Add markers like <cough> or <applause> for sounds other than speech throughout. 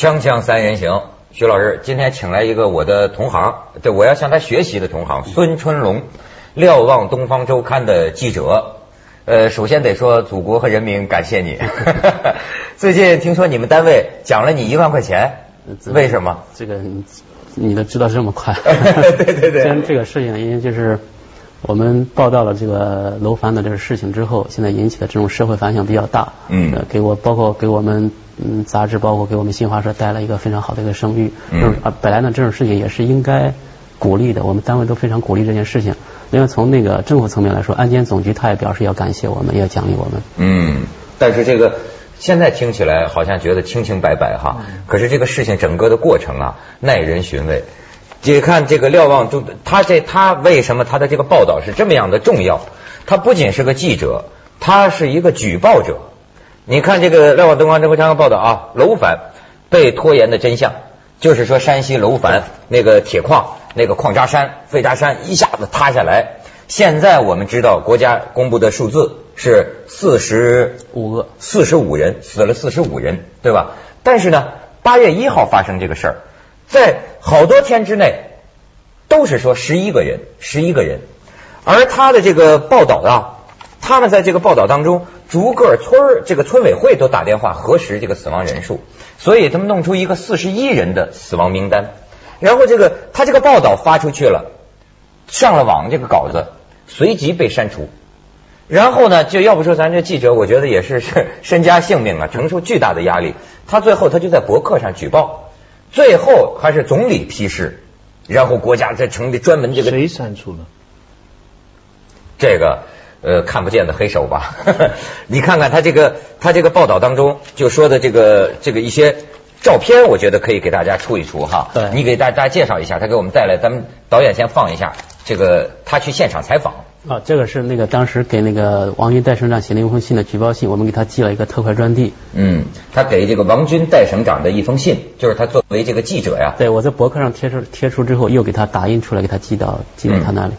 锵锵三人行，徐老师今天请来一个我的同行，对，我要向他学习的同行孙春龙，瞭望东方周刊的记者。呃，首先得说祖国和人民感谢你。<laughs> 最近听说你们单位奖了你一万块钱，为什么？这个你都知道这么快？<laughs> 对对对。先这个事情，因为就是我们报道了这个楼房的这个事情之后，现在引起的这种社会反响比较大。嗯。给我包括给我们嗯杂志，包括给我们新华社带来一个非常好的一个声誉。嗯。啊，本来呢这种事情也是应该鼓励的，我们单位都非常鼓励这件事情。另外从那个政府层面来说，安监总局他也表示要感谢我们，要奖励我们。嗯。但是这个。现在听起来好像觉得清清白白哈，可是这个事情整个的过程啊，耐人寻味。你看这个瞭望中，他这他为什么他的这个报道是这么样的重要？他不仅是个记者，他是一个举报者。你看这个瞭望东方周刊报道啊，楼烦被拖延的真相，就是说山西楼烦那个铁矿那个矿渣山废渣山一下子塌下来。现在我们知道国家公布的数字是四十五个，四十五人死了，四十五人，对吧？但是呢，八月一号发生这个事儿，在好多天之内都是说十一个人，十一个人。而他的这个报道啊，他们在这个报道当中，逐个村儿这个村委会都打电话核实这个死亡人数，所以他们弄出一个四十一人的死亡名单。然后这个他这个报道发出去了，上了网，这个稿子。随即被删除，然后呢，就要不说咱这记者，我觉得也是是 <laughs> 身家性命啊，承受巨大的压力。他最后他就在博客上举报，最后还是总理批示，然后国家再成立专门这个谁删除了？这个呃看不见的黑手吧？<laughs> 你看看他这个他这个报道当中就说的这个这个一些照片，我觉得可以给大家出一出哈。对，你给大家介绍一下，他给我们带来，咱们导演先放一下。这个他去现场采访啊，这个是那个当时给那个王军代省长写了一封信的举报信，我们给他寄了一个特快专递。嗯，他给这个王军代省长的一封信，就是他作为这个记者呀。对，我在博客上贴出贴出之后，又给他打印出来，给他寄到寄到他那里。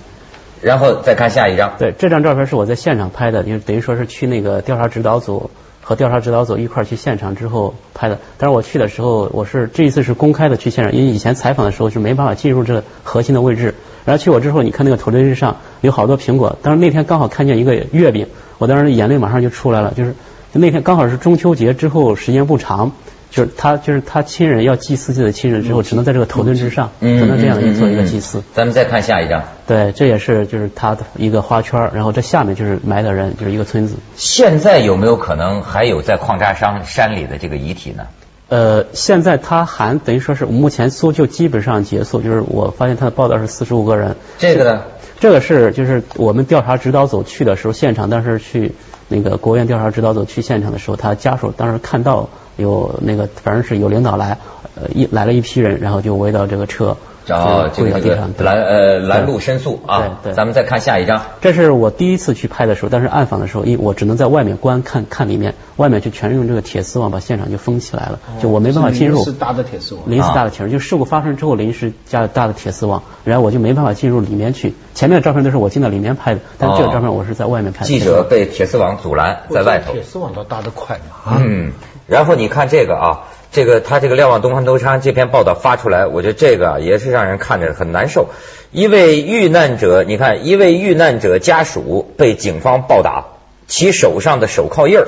然后再看下一张。对，这张照片是我在现场拍的，因为等于说是去那个调查指导组和调查指导组一块去现场之后拍的。但是我去的时候，我是这一次是公开的去现场，因为以前采访的时候是没办法进入这个核心的位置。然后去我之后，你看那个头墩上有好多苹果。当时那天刚好看见一个月饼，我当时眼泪马上就出来了。就是那天刚好是中秋节之后，时间不长，就是他就是他亲人要祭祀自己的亲人之后，只能在这个头墩之上，只能这样做一个祭祀。咱们再看下一张。对，这也是就是他的一个花圈，然后这下面就是埋的人，就是一个村子。现在有没有可能还有在矿渣山山里的这个遗体呢？呃，现在他还等于说是目前搜救基本上结束，就是我发现他的报道是四十五个人。这个呢？这个是就是我们调查指导组去的时候，现场当时去那个国务院调查指导组去现场的时候，他家属当时看到有那个反正是有领导来，呃一来了一批人，然后就围到这个车。找这个拦呃拦路申诉啊，对，咱们再看下一张。这是我第一次去拍的时候，但是暗访的时候，因为我只能在外面观看看里面，外面就全是用这个铁丝网把现场就封起来了，就我没办法进入。临时搭的铁丝网。临时搭的铁丝，就事故发生之后临时加搭的铁丝网，然后我就没办法进入里面去。前面的照片都是我进到里面拍的，但这个照片我是在外面拍。的。记者被铁丝网阻拦在外头。铁丝网倒搭得快嘛？嗯，然后你看这个啊。这个他这个《瞭望东方周刊》这篇报道发出来，我觉得这个也是让人看着很难受。一位遇难者，你看，一位遇难者家属被警方暴打，其手上的手铐印儿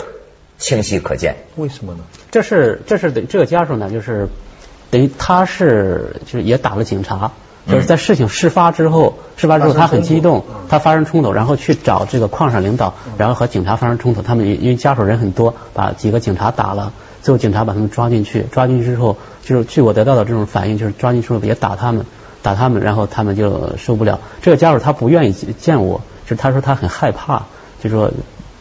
清晰可见。为什么呢？这是这是这个家属呢，就是等于他是就是也打了警察，就是在事情事发之后，事发之后他很激动，他发生冲突，然后去找这个矿上领导，然后和警察发生冲突，他们因为家属人很多，把几个警察打了。最后警察把他们抓进去，抓进去之后，就是据我得到的这种反应，就是抓进去之后也打他们，打他们，然后他们就受不了。这个家属他不愿意见我，就是他说他很害怕，就说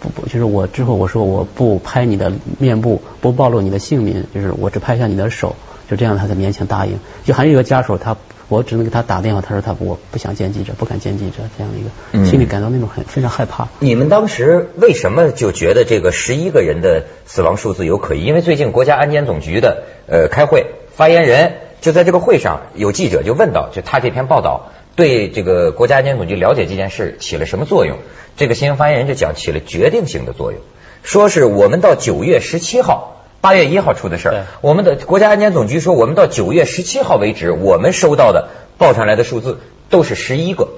不不，就是我之后我说我不拍你的面部，不暴露你的姓名，就是我只拍下你的手，就这样他才勉强答应。就还有一个家属他。我只能给他打电话，他说他我不想见记者，不敢见记者，这样一个心里感到那种很非常害怕。你们当时为什么就觉得这个十一个人的死亡数字有可疑？因为最近国家安监总局的呃开会，发言人就在这个会上，有记者就问到，就他这篇报道对这个国家安监总局了解这件事起了什么作用？这个新闻发言人就讲起了决定性的作用，说是我们到九月十七号八月一号出的事儿。我们的国家安监总局说，我们到九月十七号为止，我们收到的报上来的数字都是十一个，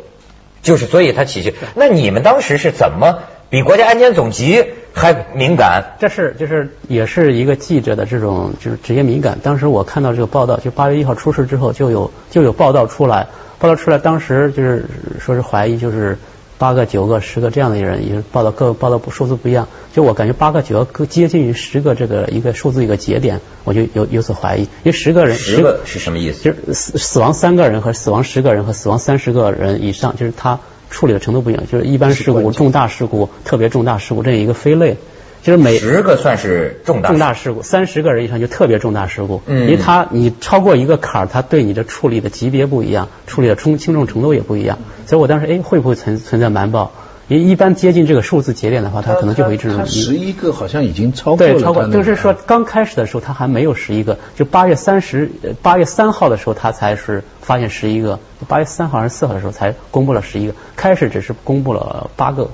就是所以他起去。那你们当时是怎么比国家安监总局还敏感？这是就是也是一个记者的这种就是职业敏感。当时我看到这个报道，就八月一号出事之后，就有就有报道出来，报道出来，当时就是说是怀疑就是八个、九个、十个这样的人，也是报道各报道数字不一样。就我感觉八个、九个更接近于十个这个一个数字一个节点，我就有有所怀疑，因为十个人十个是什么意思？就是死死亡三个人和死亡十个人和死亡三十个人以上，就是他处理的程度不一样，就是一般事故、重大事故、特别重大事故这样一个分类。就是每十个算是重大重大事故，三十个人以上就特别重大事故。嗯因为他你超过一个坎儿，他对你的处理的级别不一样，处理的轻轻重程度也不一样。所以我当时哎会不会存存在瞒报？因为一般接近这个数字节点的话，它可能就会这种他十一个好像已经超过了对，超过就是说刚开始的时候他还没有十一个，就八月三十八月三号的时候他才是发现十一个，八月三号还是四号的时候才公布了十一个，开始只是公布了八个，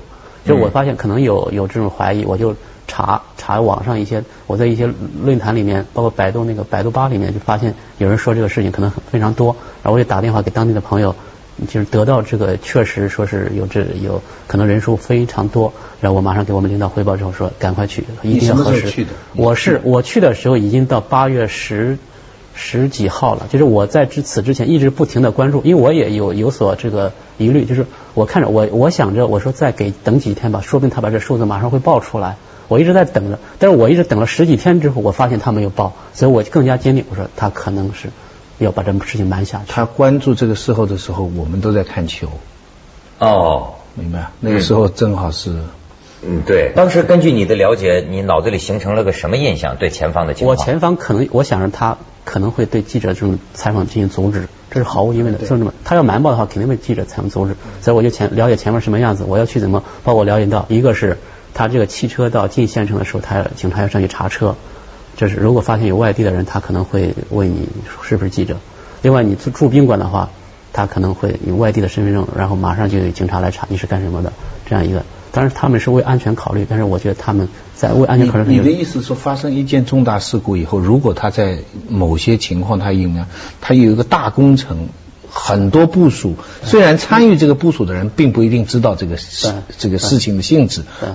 就我发现可能有有这种怀疑，我就查查网上一些，我在一些论坛里面，包括百度那个百度吧里面就发现有人说这个事情可能很非常多，然后我就打电话给当地的朋友。就是得到这个确实说是有这有可能人数非常多，然后我马上给我们领导汇报之后说赶快去，一定要核实。我是我去的时候已经到八月十十几号了，就是我在之此之前一直不停的关注，因为我也有有所这个疑虑，就是我看着我我想着我说再给等几天吧，说不定他把这数字马上会报出来。我一直在等着，但是我一直等了十几天之后，我发现他没有报，所以我更加坚定，我说他可能是要把这事情瞒下去。他关注这个事后的时候，我们都在看球，哦，明白？那个时候正好是嗯，对。当时根据你的了解，你脑子里形成了个什么印象？对前方的情况？我前方可能，我想着他可能会对记者这种采访进行阻止，这是毫无疑问的。就这么，他要瞒报的话，肯定被记者采访阻止。所以我就前了解前面什么样子，我要去怎么，包括了解到，一个是他这个汽车到进县城的时候，他警察要上去查车，就是如果发现有外地的人，他可能会问你是不是记者。另外，你住住宾馆的话，他可能会有外地的身份证，然后马上就有警察来查你是干什么的，这样一个。当然他们是为安全考虑，但是我觉得他们在为安全考虑有你你的意思是说，发生一件重大事故以后，如果他在某些情况他应呢，他有一个大工程。很多部署，虽然参与这个部署的人并不一定知道这个事这个事情的性质对，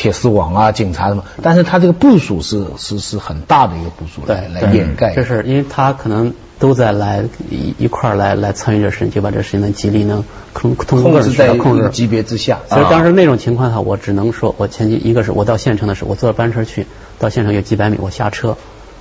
铁丝网啊、警察什么，但是他这个部署是是是很大的一个部署来来掩盖。这是因为他可能都在来一一块儿来来参与这事情，就把这事情能极力能控通过各种控制在控制。级别之下。所以当时那种情况下，我只能说，我前期一个是我到县城的时候，我坐班车去，到县城有几百米，我下车，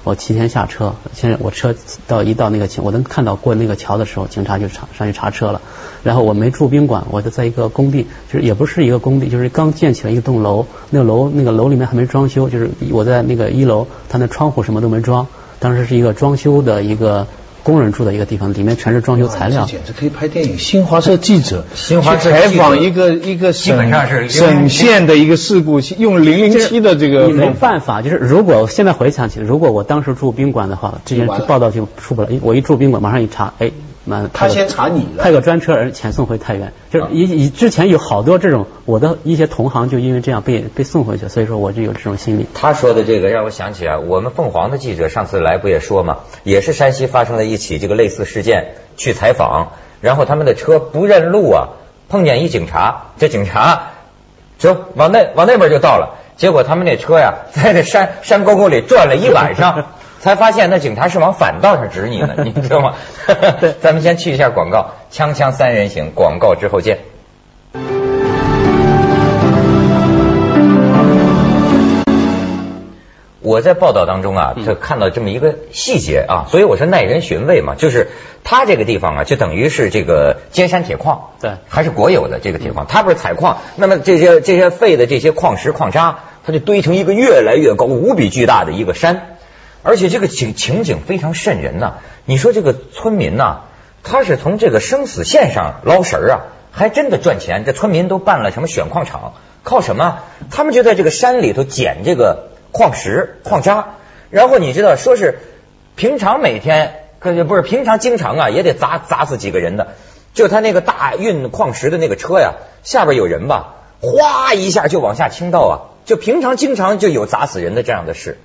我提前下车，现在我车到一到那个桥，我能看到过那个桥的时候，警察就查上去查车了。然后我没住宾馆，我就在一个工地，就是也不是一个工地，就是刚建起来一栋楼，那个楼那个楼里面还没装修，就是我在那个一楼，他那窗户什么都没装，当时是一个装修的一个工人住的一个地方，里面全是装修材料。简直可以拍电影。新华社记者，新华社去采访一个一个基本上是省省县的一个事故，用零零七的这个你没办法，就是如果现在回想起，如果我当时住宾馆的话，这件报道就出不来。我一住宾馆，马上一查，哎，妈，他先查你了派个专车人遣送回太原。就是以以之前有好多这种，我的一些同行就因为这样被被送回去，所以说我就有这种心理。他说的这个让我想起啊，我们凤凰的记者上次来不也说嘛，也是山西发生了一起这个类似事件，去采访，然后他们的车不认路啊，碰见一警察，这警察走往那往那边就到了，结果他们那车呀，在这山山沟沟里转了一晚上。<laughs> 才发现那警察是往反道上指你呢，<laughs> 你知道吗？对。<laughs> 咱们先去一下广告，锵锵三人行，广告之后见。我在报道当中啊，就看到这么一个细节啊，所以我说耐人寻味嘛，就是它这个地方啊，就等于是这个尖山铁矿，对。还是国有的这个铁矿，它不是采矿，那么这些这些废的这些矿石矿渣，它就堆成一个越来越高、无比巨大的一个山，而且这个情情景非常瘆人呐、你说这个村民呐、他是从这个生死线上捞食儿啊，还真的赚钱。这村民都办了什么选矿场，靠什么？他们就在这个山里头捡这个矿石、矿渣，然后你知道，说是平常每天，可不是平常经常啊，也得砸砸死几个人的。就他那个大运矿石的那个车呀，下边有人吧，哗一下就往下倾倒啊，就平常经常就有砸死人的这样的事。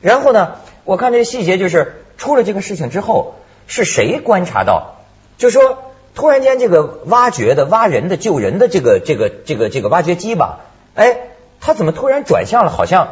然后呢，我看这个细节就是出了这个事情之后，是谁观察到？就说突然间这个挖掘的挖人的救人的这个这个这个这个挖掘机吧，哎，他怎么突然转向了？好像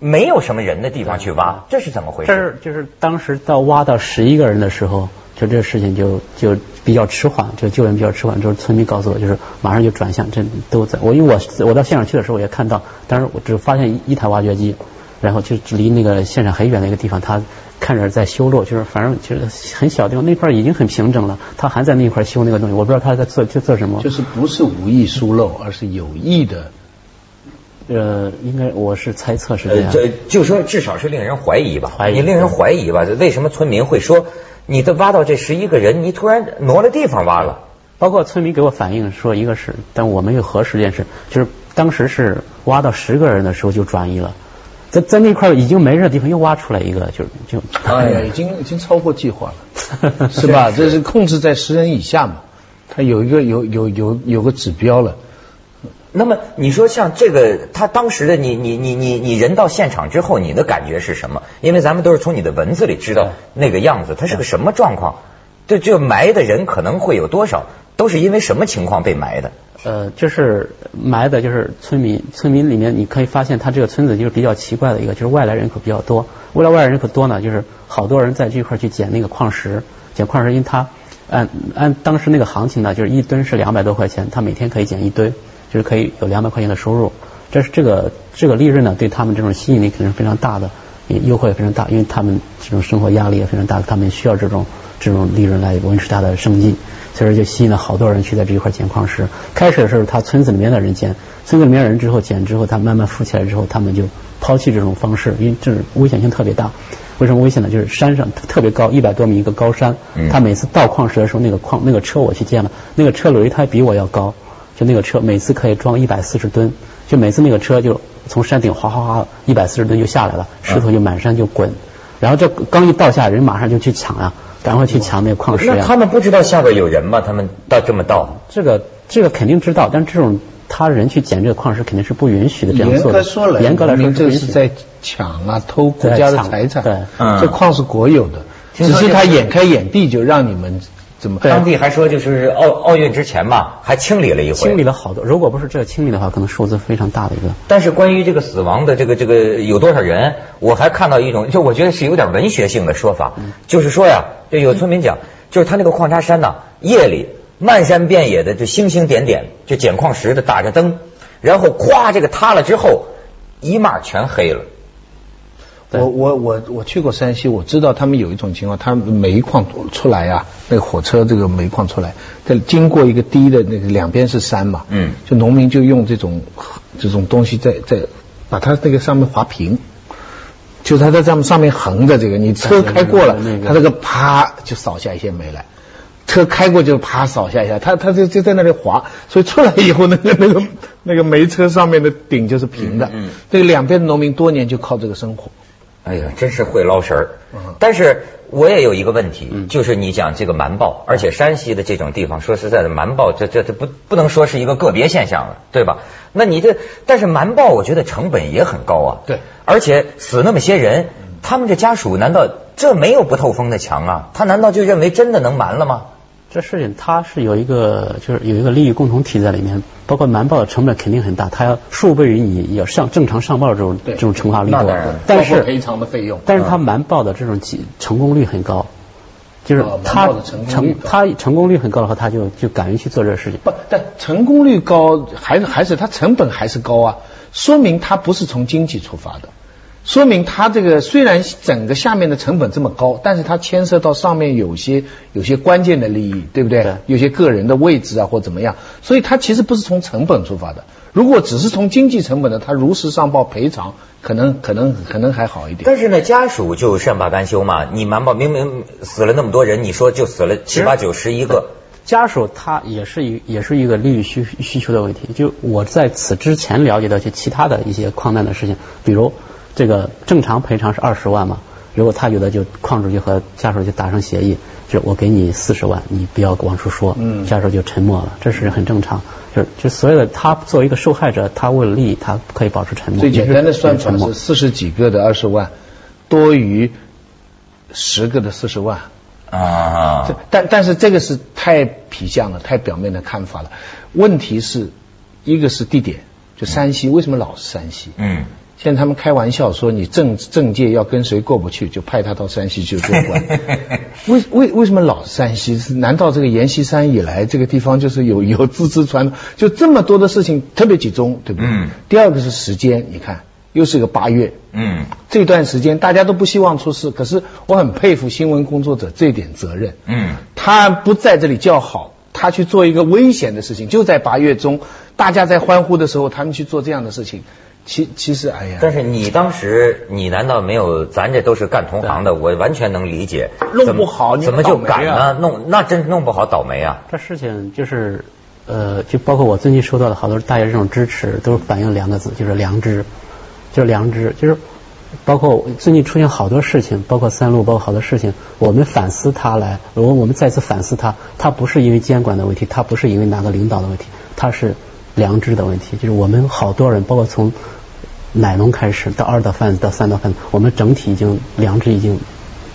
没有什么人的地方去挖，这是怎么回这事？是就是当时到挖到十一个人的时候，就这个事情就就比较迟缓，就救援比较迟缓。就是村民告诉我，就是马上就转向，这都在。我因为我我到现场去的时候，我也看到，当时我只发现一台挖掘机，然后就离那个现场很远的一个地方，他看着在修路，就是反正就是很小地方，那块已经很平整了，他还在那块修那个东西，我不知道他在做在做什么。就是不是无意疏漏，而是有意的。呃，应该我是猜测是这呃，样。呃就说至少是令人怀疑吧，怀疑你令人怀疑吧？为什么村民会说你都挖到这十一个人，你突然挪了地方挖了？包括村民给我反映说，一个是，但我没有核实这件事，就是当时是挖到十个人的时候就转移了，在在那块已经没人的地方又挖出来一个，就是就哎呀，<laughs> 已经已经超过计划了，<laughs> 是吧？这是控制在十人以下嘛，它有一个有有有有个指标了。那么你说像这个，他当时的你你你你你人到现场之后，你的感觉是什么？因为咱们都是从你的文字里知道那个样子，它是个什么状况？这这埋的人可能会有多少？都是因为什么情况被埋的？呃，就是埋的，就是村民，村民里面你可以发现，他这个村子就是比较奇怪的一个，就是外来人口比较多。为了外来人口多呢，就是好多人在这块去捡那个矿石，捡矿石，因为他按按当时那个行情呢，就是一吨是两百多块钱，他每天可以捡一堆，就是可以有两百块钱的收入。这是这个这个利润呢，对他们这种吸引力肯定是非常大的，也诱惑也非常大，因为他们这种生活压力也非常大，他们需要这种这种利润来维持他的生计。所以说就吸引了好多人去在这一块捡矿石。开始的时候，他村子里面的人捡，村子里面的人之后捡之后，他慢慢富起来之后，他们就抛弃这种方式，因为这是危险性特别大。为什么危险呢？就是山上特别高，一百多米一个高山，他每次倒矿石的时候，那个矿那个车我去见了，那个车轮胎比我要高，就那个车每次可以装一百四十吨，就每次那个车就从山顶哗哗哗一百四十吨就下来了，石头就满山就滚，然后这刚一倒下，人马上就去抢呀、赶快去抢那个矿石呀。那他们不知道下边有人吗？他们到这么到？这个这个肯定知道，但这种他人去捡这个矿石肯定是不允许的这样严做的。格说来，严格来说。这是在抢啊，偷国家的财产。对嗯这矿是国有的，只是他眼开眼闭就让你们怎么当地还说就是奥奥运之前嘛，还清理了一回。清理了好多，如果不是这个清理的话，可能数字非常大的一个。但是关于这个死亡的这个这个有多少人，我还看到一种，就我觉得是有点文学性的说法，就是说呀，这有村民讲，就是他那个矿渣山呐，夜里漫山遍野的就星星点点，就捡矿石的打着灯，然后咵这个塌了之后，一码全黑了。对我我我我去过山西，我知道他们有一种情况，他们煤矿出来啊、那个火车这个煤矿出来，在经过一个低的那个两边是山嘛，嗯就农民就用这种这种东西在在把它那个上面划平，就是它在上面上面横着这个，你车开过了那，个它这个啪就扫下一些煤来。车开过就啪扫下一下，它它就就在那里滑，所以出来以后那个那个那个煤车上面的顶就是平的。这个两边的农民多年就靠这个生活。哎呀，真是会捞神儿嗯。但是我也有一个问题，嗯就是你讲这个瞒报，而且山西的这种地方，说实在的，瞒报这这这不不能说是一个个别现象了，对吧？那你这，但是瞒报，我觉得成本也很高啊。对，而且死那么些人，他们这家属难道这没有不透风的墙啊？他难道就认为真的能瞒了吗？这事情它是有一个就是有一个利益共同体在里面，包括瞒报的成本肯定很大，它要数倍于你要上正常上报的这种这种惩罚力度但是赔偿的费用。但是他瞒报的这种几成功率很高，就是他成他成功率很高的话，他就就敢于去做这个事情。不，但成功率高，还是还是他成本还是高啊，说明他不是从经济出发的，说明它这个虽然整个下面的成本这么高，但是它牵涉到上面有些有些关键的利益，对不对？对有些个人的位置啊或怎么样，所以它其实不是从成本出发的。如果只是从经济成本的，它如实上报赔偿，可能可能可能还好一点。但是呢，家属就善罢甘休嘛。你瞒报明明死了那么多人，你说就死了七八九十一个，家属他也是一也是一个利益需需求的问题。就我在此之前了解到一些其他的一些矿难的事情，比如这个正常赔偿是二十万嘛，如果他觉得就矿主就和家属就达成协议，就我给你四十万，你不要往出说，嗯家属就沉默了，这是很正常。就是就所有的他作为一个受害者，他为了利益，他可以保持沉默。最简单的算法也是沉默是四十几个的二十万，多于十个的四十万。啊这，但但是这个是太皮相了，太表面的看法了。问题是，一个是地点，就山西，为什么老是山西？嗯，现在他们开玩笑说，你政政界要跟谁过不去，就派他到山西去做官。<laughs> 为为为什么老是山西？是难道这个阎锡山以来这个地方就是有 <laughs> 有自治传统？就这么多的事情特别集中，对不对？嗯第二个是时间，你看又是个八月，嗯这段时间大家都不希望出事，可是我很佩服新闻工作者这点责任。嗯，他不在这里叫好，他去做一个危险的事情，就在八月中，大家在欢呼的时候，他们去做这样的事情。其其实，哎呀，但是你当时，你难道没有？咱这都是干同行的，我完全能理解。弄不好你怎么就敢呢？啊弄那真弄不好倒霉啊！这事情就是，呃，就包括我最近收到的好多大家这种支持，都是反映两个字，就是良知，就是良知，就是包括最近出现好多事情，包括三鹿，包括好多事情，我们反思它来，我我们再次反思它，它不是因为监管的问题，它不是因为哪个领导的问题，它是良知的问题，就是我们好多人，包括从奶农开始到二道贩子到三道贩子，我们整体已经良知已经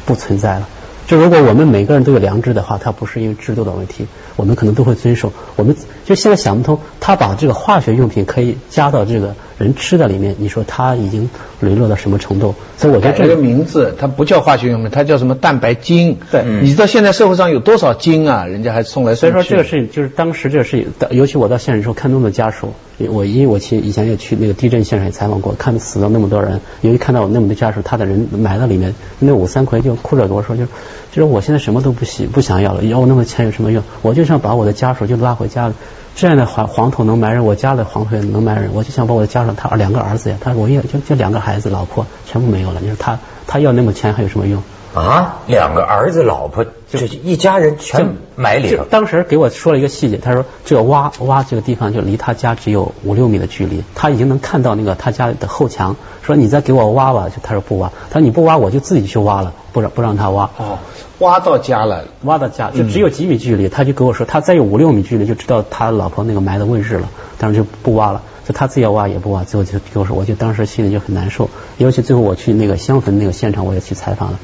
不存在了。就如果我们每个人都有良知的话，它不是因为制度的问题，我们可能都会遵守。我们就现在想不通，他把这个化学用品可以加到这个人吃的里面，你说他已经沦落到什么程度？所以我觉得这个名字，它不叫化学用品，它叫什么蛋白精。对嗯你知道现在社会上有多少精啊？人家还送来送去。所以说这个事情就是当时这个事情，尤其我到现场之后看那么多家属，我因为我去以前也去那个地震现场也采访过，看死了那么多人，由于看到我那么多家属，他的人埋到里面，那五三魁就哭着跟我说，就是就是我现在什么都不喜不想要了，要我那么多钱有什么用？我就想把我的家属就拉回家了。这样的黄黄土能埋人，我家的黄土也能埋人，我就想把我的家属，他两个儿子呀，他我也就就两个孩子，老婆全部没有了。你说他他要那么钱还有什么用？啊，两个儿子、老婆，就是一家人全埋里头。当时给我说了一个细节，他说这个挖挖这个地方就离他家只有五六米的距离，他已经能看到那个他家的后墙。说你再给我挖挖，就他说不挖，他说你不挖我就自己去挖了，不让不让他挖。哦，挖到家了。挖到家就只有几米距离，他就跟我说，他再有五六米距离就知道他老婆那个埋的位置了，但是就不挖了，就他自己要挖也不挖，最后就跟我说，我就当时心里就很难受，尤其最后我去那个香坟那个现场，我也去采访了。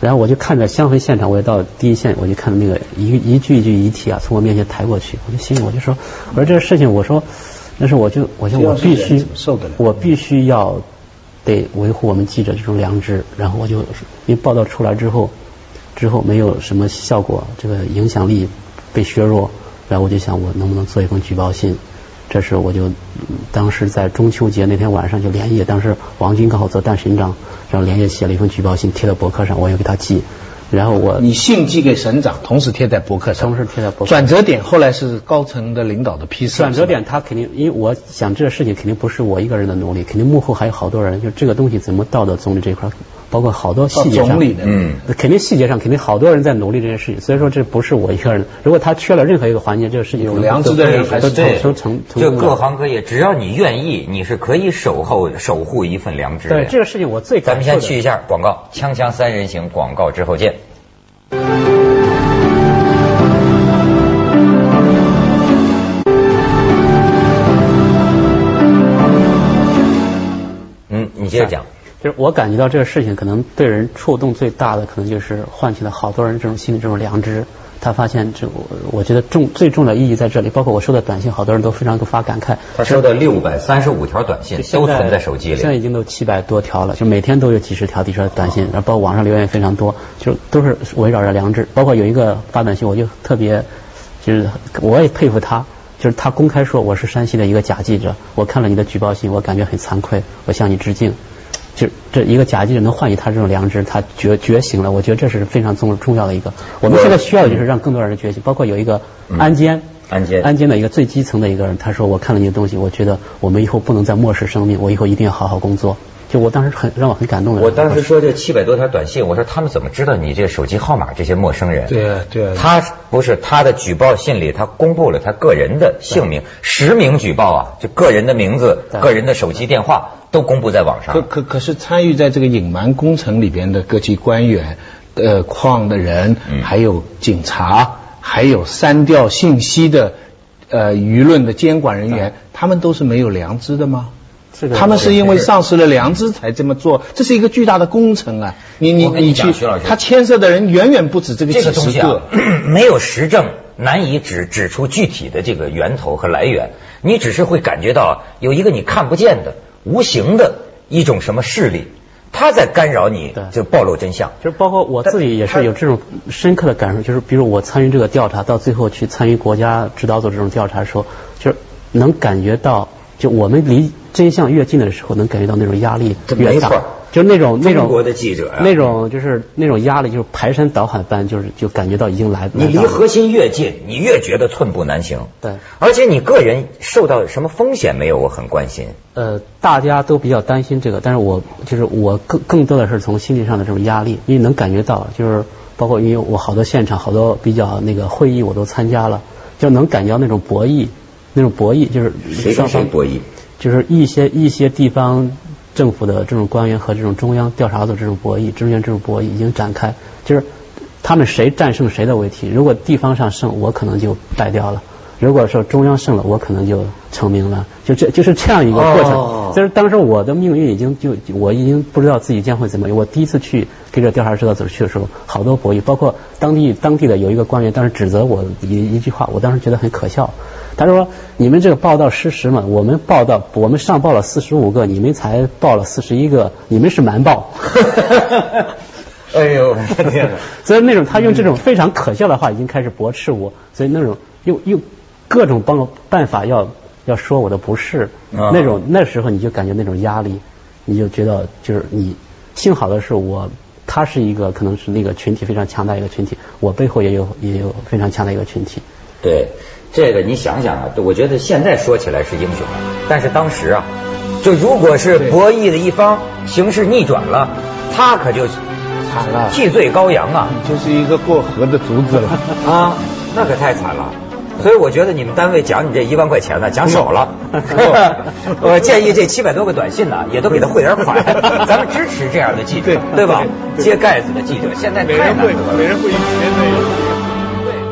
然后我就看着香坟现场，我也到第一线，我就看到那个一一具一具遗体啊，从我面前抬过去，我就心里我就说，我说这个事情，我说，但是我就我就我必须我必须要得维护我们记者这种良知，然后我就因为报道出来之后，之后没有什么效果，这个影响力被削弱，然后我就想我能不能做一封举报信。这是我就、嗯当时在中秋节那天晚上就连夜，当时王军刚好做单省长，然后连夜写了一封举报信贴到博客上，我也给他寄，然后我你信寄给省长，同时贴在博客上。同时贴在博客转折点后来是高层的领导的批示。转折点，他肯定，因为我想这个事情肯定不是我一个人的努力，肯定幕后还有好多人。就这个东西怎么到的总理这一块儿，包括好多细节上，嗯，肯定细节上肯定好多人在努力这件事情。所以说这不是我一个人，如果他缺了任何一个环节，这个事情有良知的人还是都对就各行各业，只要你愿意，你是可以守候守护一份良知的。对这个事情，我最咱们先去一下广告，锵锵三人行广告之后见。嗯，你接着讲。就是我感觉到这个事情可能对人触动最大的，可能就是唤起了好多人这种心理这种良知。他发现这，我我觉得重最重要的意义在这里。包括我收到短信，好多人都非常发感慨。他收到六百三十五条短信，都存在手机里。现在已经都七百多条了，就每天都有几十条、几十条短信，然后包括网上留言也非常多，就都是围绕着良知。包括有一个发短信，我就特别，就是我也佩服他，就是他公开说我是山西的一个假记者，我看了你的举报信，我感觉很惭愧，我向你致敬。就这一个假记者能唤起他这种良知，他觉觉醒了，我觉得这是非常重重要的一个。我们现在需要的就是让更多人觉醒，包括有一个安监。安监安监的一个最基层的一个人，他说我看了你的东西，我觉得我们以后不能再漠视生命，我以后一定要好好工作。就我当时很让我很感动的。我当时说这七百多条短信，我说他们怎么知道你这手机号码？这些陌生人。对啊对啊他不是他的举报信里，他公布了他个人的姓名，实名举报啊，就个人的名字、个人的手机电话都公布在网上。可可可是参与在这个隐瞒工程里边的各级官员、呃矿的人，嗯还有警察，还有删掉信息的呃舆论的监管人员，他们都是没有良知的吗？这个他们是因为丧失了良知才这么做，这是一个巨大的工程啊！你你你你去他牵涉的人远远不止这个这几十个东西啊。<clears throat> 没有实证，难以指指出具体的这个源头和来源。你只是会感觉到有一个你看不见的、无形的一种什么势力，他在干扰你对，就暴露真相。就是包括我自己也是有这种深刻的感受，就是比如我参与这个调查，到最后去参与国家指导组这种调查的时候，就是能感觉到，就我们离真相越近的时候，能感觉到那种压力越大就是那种那种中国的记者啊那种就是那种压力，就是排山倒海般，就是就感觉到已经来你离核心越近，你越觉得寸步难行。对而且你个人受到什么风险没有？我很关心。呃，大家都比较担心这个，但是我就是我更更多的是从心理上的这种压力，因为能感觉到，就是包括因为我好多现场好多比较那个会议我都参加了，就能感觉到那种博弈，那种博弈就是双方谁博弈？就是一些一些地方政府的这种官员和这种中央调查组这种博弈，中间这种博弈已经展开，就是他们谁战胜谁的问题。如果地方上胜，我可能就败掉了；如果说中央胜了，我可能就成名了。就这就是这样一个过程。哦就是当时我的命运已经就我已经不知道自己将会怎么样。我第一次去跟着调查指导组去的时候，好多博弈，包括当地当地的有一个官员当时指责我一一句话，我当时觉得很可笑。他说：“你们这个报道失实嘛？我们报道，我们上报了四十五个，你们才报了四十一个，你们是瞒报。<laughs> ”哎呦，我的天哪！<laughs> 所以那种他用这种非常可笑的话已经开始驳斥我，所以那种用用各种帮办法要要说我的不是，啊那种那时候你就感觉那种压力，你就觉得就是你幸好的是我，他是一个可能是那个群体非常强大一个群体，我背后也有也有非常强大一个群体。对，这个你想想啊，我觉得现在说起来是英雄，但是当时啊，就如果是博弈的一方形势逆转了，他可就惨了替罪羔羊啊就是一个过河的卒子了。<laughs> 啊，那可太惨了。所以我觉得你们单位奖你这一万块钱呢，奖少了。<laughs> 我建议这七百多个短信呢，也都给他汇点款，<laughs> 咱们支持这样的记者，对对吧？对揭盖子的记者，现在每人会太难得了。每人会一千的。